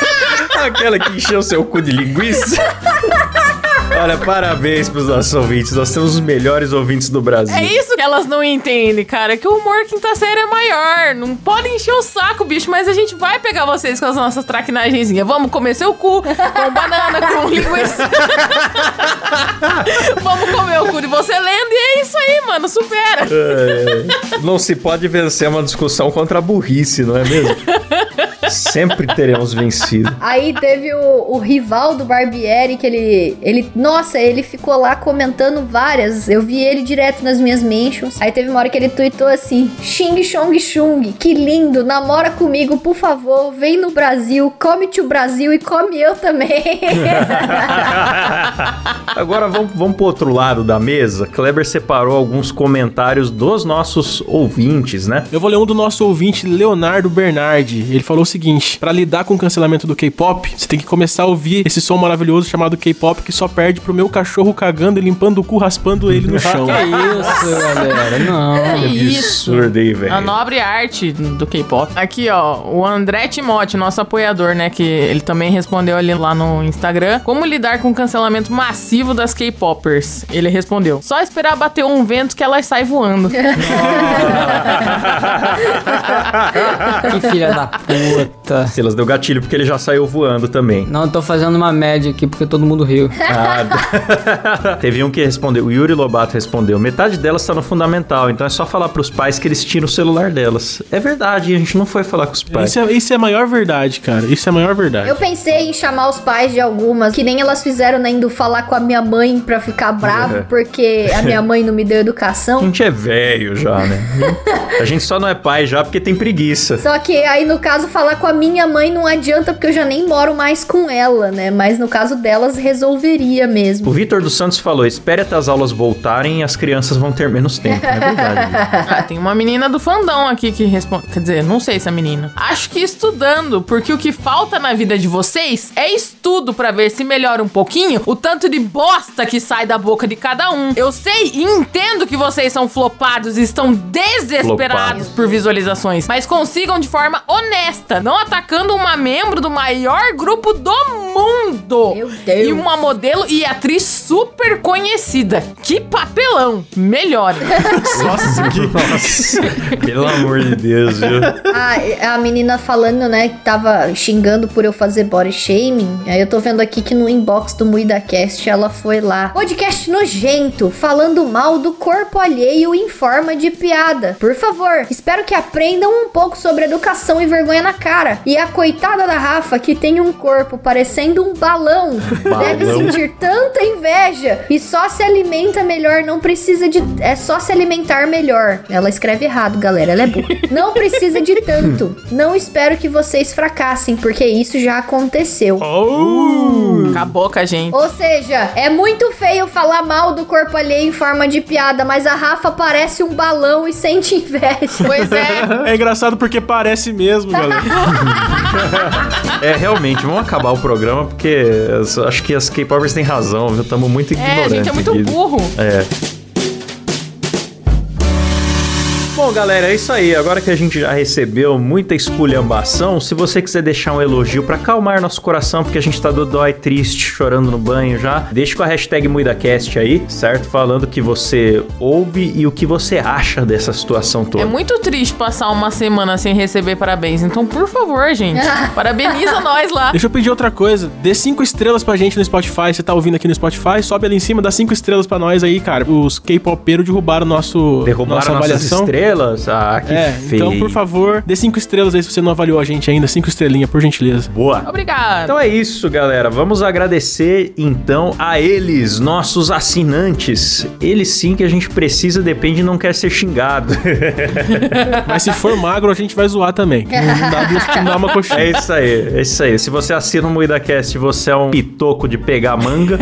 Aquela que encheu seu cu de linguiça? Olha, parabéns pros nossos ouvintes. Nós temos os melhores ouvintes do Brasil. É isso que elas não entendem, cara. Que o humor quinta série é maior. Não pode encher o saco, bicho. Mas a gente vai pegar vocês com as nossas traquinagenzinhas. Vamos comer seu cu com banana, com linguiça. Vamos comer o cu de você lendo. E é isso aí, mano. Supera. É, não se pode vencer uma discussão contra a burrice, não é mesmo? Sempre teremos vencido. Aí teve o, o rival do Barbieri, que ele, ele. Nossa, ele ficou lá comentando várias. Eu vi ele direto nas minhas mentions. Aí teve uma hora que ele tweetou assim: Xing Chong Chung, que lindo, namora comigo, por favor, vem no Brasil, come-te o Brasil e come eu também. Agora vamos, vamos pro outro lado da mesa. Kleber separou alguns comentários dos nossos ouvintes, né? Eu vou ler um do nosso ouvinte, Leonardo Bernardi. Ele falou o seguinte: pra lidar com o cancelamento do K-pop, você tem que começar a ouvir esse som maravilhoso chamado K-pop que só perde pro meu cachorro cagando e limpando o cu, raspando ele no chão. Que isso, galera? Não. Que isso. Absurdo aí, velho. A nobre arte do K-pop. Aqui, ó, o André Timote, nosso apoiador, né? Que ele também respondeu ali lá no Instagram. Como lidar com o cancelamento massivo das K-popers? Ele respondeu: só esperar bater um vento que elas saem voando. Que filha da puta. Oh. Tá. Silas deu gatilho porque ele já saiu voando também. Não, eu tô fazendo uma média aqui porque todo mundo riu. Ah, teve um que respondeu, o Yuri Lobato respondeu, metade delas tá no fundamental, então é só falar pros pais que eles tiram o celular delas. É verdade, a gente não foi falar com os pais. Isso é, isso é a maior verdade, cara. Isso é a maior verdade. Eu pensei em chamar os pais de algumas, que nem elas fizeram, né, indo falar com a minha mãe pra ficar bravo, É. porque a minha mãe não me deu A educação. gente é velho já, né? a gente só não é pai já porque tem preguiça. Só que aí, no caso, falar com a minha mãe não adianta, porque eu já nem moro mais com ela, né? Mas no caso delas, resolveria O mesmo. Vitor dos Santos falou: espere até as aulas voltarem e as crianças vão ter menos tempo. É verdade. Ah, tem uma menina do fandão aqui que responde. Quer dizer, não sei se é menina. Acho que estudando, porque o que falta na vida de vocês é estudo pra ver se melhora um pouquinho o tanto de bosta que sai da boca de cada um. Eu sei e entendo que vocês são flopados e estão desesperados Flopados. por visualizações, mas consigam de forma honesta, não atacando uma membro do maior grupo do mundo. Meu Deus. E uma modelo e atriz super conhecida. Que papelão. Melhorem. Nossa, pelo amor de Deus, viu? a, a menina falando, né, que tava xingando por eu fazer body shaming. Aí eu tô vendo aqui que no inbox do MuidaCast ela foi lá. Podcast nojento, falando mal do corpo alheio em forma de piada. Por favor, espero que aprendam um pouco sobre educação e vergonha na cara. E a coitada da Rafa, que tem um corpo parecendo um balão, deve Balão. sentir tanta inveja e só se alimenta melhor, não precisa de. É só se alimentar melhor. Ela escreve errado, galera, ela é burra. Não precisa de tanto. Não espero que vocês fracassem, porque isso já aconteceu. Acabou com a gente. Ou seja, é muito feio falar mal do corpo alheio em forma de piada, mas a Rafa parece um balão e sente inveja. Pois é. É engraçado porque parece mesmo, galera. É, realmente, vamos acabar o programa porque acho que as K-Popers têm razão, viu? Estamos muito É, a ignorantes. gente é muito aqui. burro. É. Bom, galera, é isso aí. Agora que a gente já recebeu muita esculhambação, se você quiser deixar um elogio pra acalmar nosso coração, porque a gente tá dodói, triste, chorando no banho já, deixa com a hashtag MuidaCast aí, certo? Falando o que você ouve e o que você acha dessa situação toda. É muito triste passar uma semana sem receber parabéns. Então, por favor, gente, parabeniza nós lá. Deixa eu pedir outra coisa. Dê cinco estrelas pra gente no Spotify. Você tá ouvindo aqui no Spotify? Sobe ali em cima, dá cinco estrelas pra nós aí, cara. Os K-popeiros derrubaram nosso, Derrubaram nossa nossas avaliação. estrelas? Ah, que É, feio. então, por favor, dê cinco estrelas aí se você não avaliou a gente ainda. Cinco estrelinhas, por gentileza. Boa. Obrigado. Então é isso, galera. Vamos agradecer então a eles, nossos assinantes. Eles sim que a gente precisa, depende, não quer ser xingado. Mas se for magro, a gente vai zoar também. Não dá, duas- não dá uma coxinha. É isso aí, é isso aí. Se você assina o MoídaCast e você é um pitoco de pegar manga,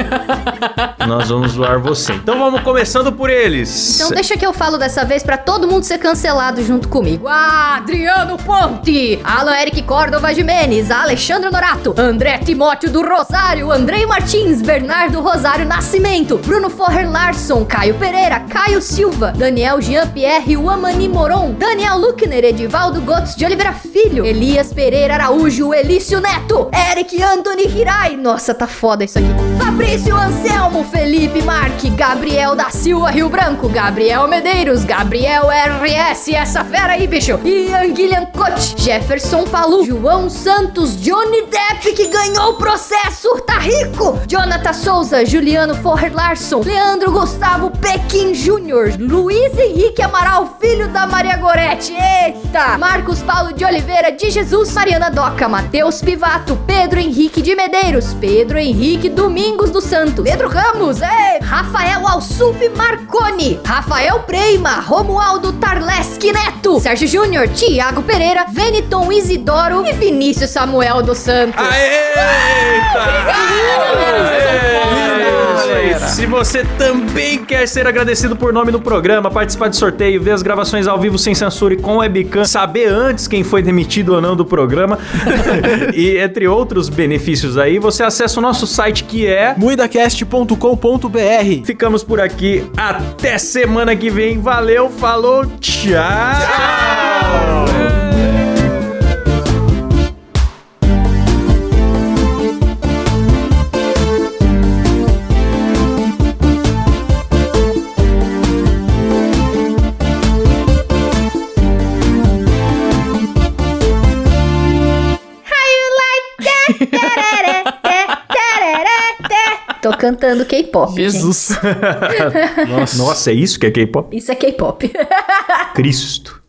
nós vamos zoar você. Então vamos começando por eles. Então deixa que eu falo dessa vez pra todo mundo ser cancelado junto comigo. Adriano Ponte, Alan Eric Córdova Jimenez, Alexandre Norato, André Timóteo do Rosário, Andrei Martins, Bernardo Rosário Nascimento, Bruno Forrer Larson, Caio Pereira, Caio Silva, Daniel Jean-Pierre Wamani Moron, Daniel Luckner, Edivaldo Gottes de Oliveira Filho, Elias Pereira Araújo, Elício Neto, Eric Anthony Hirai, nossa, tá foda isso aqui, Fabrício Anselmo, Felipe Marque, Gabriel da Silva Rio Branco, Gabriel Medeiros, Gabriel RS, essa fera aí, bicho, Ian Guilherme Coach, Jefferson Palu, João Santos, Johnny Depp que ganhou o processo, tá rico, Jonathan Souza, Juliano Forrer Larson, Leandro Gustavo Pequim Júnior, Luiz Henrique Amaral, filho da Maria Gorete, eita, Marcos Paulo de Oliveira de Jesus, Mariana Doca, Matheus Pivato, Pedro Henrique de Medeiros, Pedro Henrique Domingos do Santo, Pedro Ramos, ei, Rafael Alsuf Marconi, Rafael Preima, Romualdo Tarleski Neto, Sérgio Júnior, Tiago Pereira, Veniton Isidoro e Vinícius Samuel dos Santos. Eita! Se você também quer ser agradecido por nome no programa, participar de sorteio, ver as gravações ao vivo sem censura e com webcam, saber antes quem foi demitido ou não do programa e entre outros benefícios aí, você acessa o nosso site que é muidacast.com.br. Ficamos por aqui. Até semana que vem. Valeu, falou, tchau. Tô cantando K-pop. gente. Jesus. Nossa. é isso que é K-pop? Isso é K-pop. Cristo.